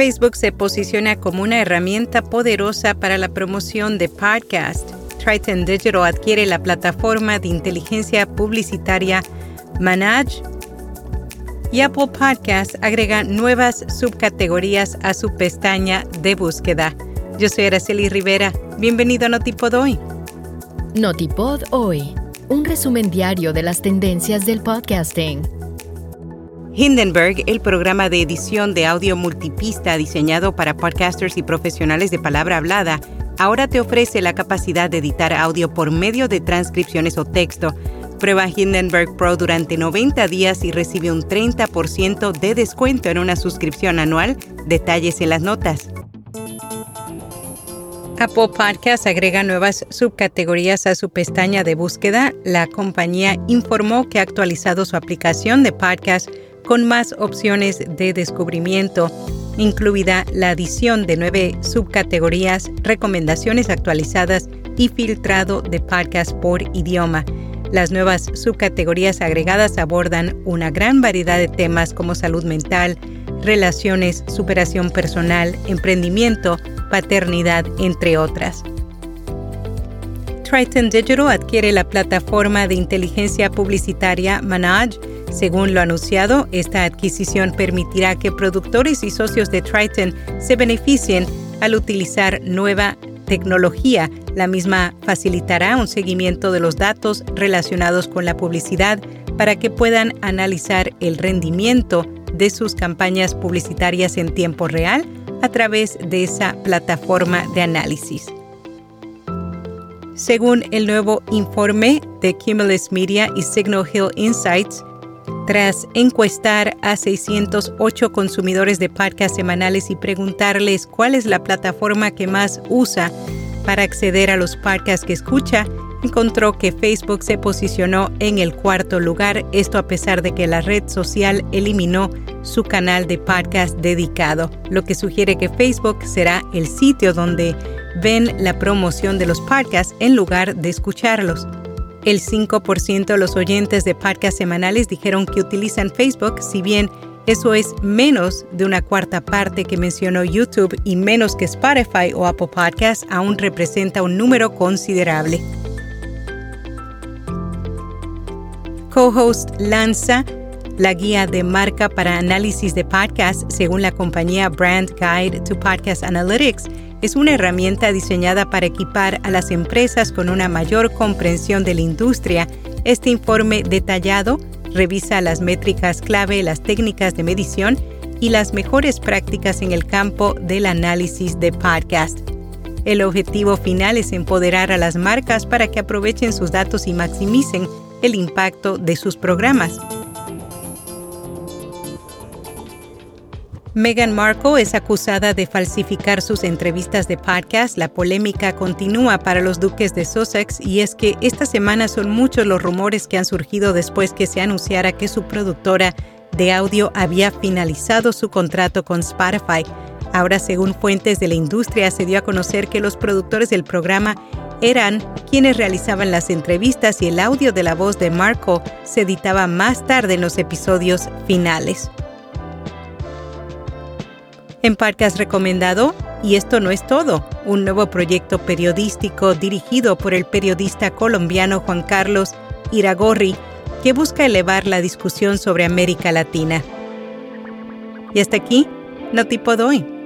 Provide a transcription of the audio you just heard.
Facebook se posiciona como una herramienta poderosa para la promoción de podcast. Triton Digital adquiere la plataforma de inteligencia publicitaria Manage y Apple Podcast agrega nuevas subcategorías a su pestaña de búsqueda. Yo soy Araceli Rivera. Bienvenido a Notipod Hoy. Notipod Hoy, un resumen diario de las tendencias del podcasting. Hindenburg, el programa de edición de audio multipista diseñado para podcasters y profesionales de palabra hablada, ahora te ofrece la capacidad de editar audio por medio de transcripciones o texto Prueba Hindenburg Pro durante 90 días y recibe un 30% de descuento en una suscripción anual. Detalles en las notas. Apple Podcast agrega nuevas subcategorías a su pestaña de búsqueda. La compañía informó que ha actualizado su aplicación de podcast con más opciones de descubrimiento, incluida la adición de nueve subcategorías, recomendaciones actualizadas y filtrado de podcast por idioma. Las nuevas subcategorías agregadas abordan una gran variedad de temas como salud mental, relaciones, superación personal, emprendimiento, paternidad, entre otras. Triton Digital adquiere la plataforma de inteligencia publicitaria Manage. Según lo anunciado, esta adquisición permitirá que productores y socios de Triton se beneficien al utilizar nueva tecnología. La misma facilitará un seguimiento de los datos relacionados con la publicidad para que puedan analizar el rendimiento de sus campañas publicitarias en tiempo real a través de esa plataforma de análisis. Según el nuevo informe de Cumulus Media y Signal Hill Insights, tras encuestar a 608 consumidores de podcast semanales y preguntarles cuál es la plataforma que más usa para acceder a los podcasts que escucha, encontró que Facebook se posicionó en el cuarto lugar, esto a pesar de que la red social eliminó su canal de podcast dedicado, lo que sugiere que Facebook será el sitio donde ven la promoción de los podcasts en lugar de escucharlos. El 5% de los oyentes de podcasts semanales dijeron que utilizan Facebook, si bien eso es menos de una cuarta parte que mencionó YouTube y menos que Spotify o Apple Podcasts, aún representa un número considerable. Co-host lanza la guía de marca para análisis de podcasts según la compañía Brand Guide to Podcast Analytics es una herramienta diseñada para equipar a las empresas con una mayor comprensión de la industria. Este informe detallado revisa las métricas clave, las técnicas de medición y las mejores prácticas en el campo del análisis de podcast. El objetivo final es empoderar a las marcas para que aprovechen sus datos y maximicen el impacto de sus programas. Meghan Markle es acusada de falsificar sus entrevistas de podcast. La polémica continúa para los duques de Sussex y es que esta semana son muchos los rumores que han surgido después que se anunciara que su productora de audio había finalizado su contrato con Spotify. Ahora, según fuentes de la industria, se dio a conocer que los productores del programa eran quienes realizaban las entrevistas y el audio de la voz de Markle se editaba más tarde en los episodios finales. En Podcast recomendado, y esto no es todo, un nuevo proyecto periodístico dirigido por el periodista colombiano Juan Carlos Iragorri, que busca elevar la discusión sobre América Latina. Y hasta aquí, no tipo doy.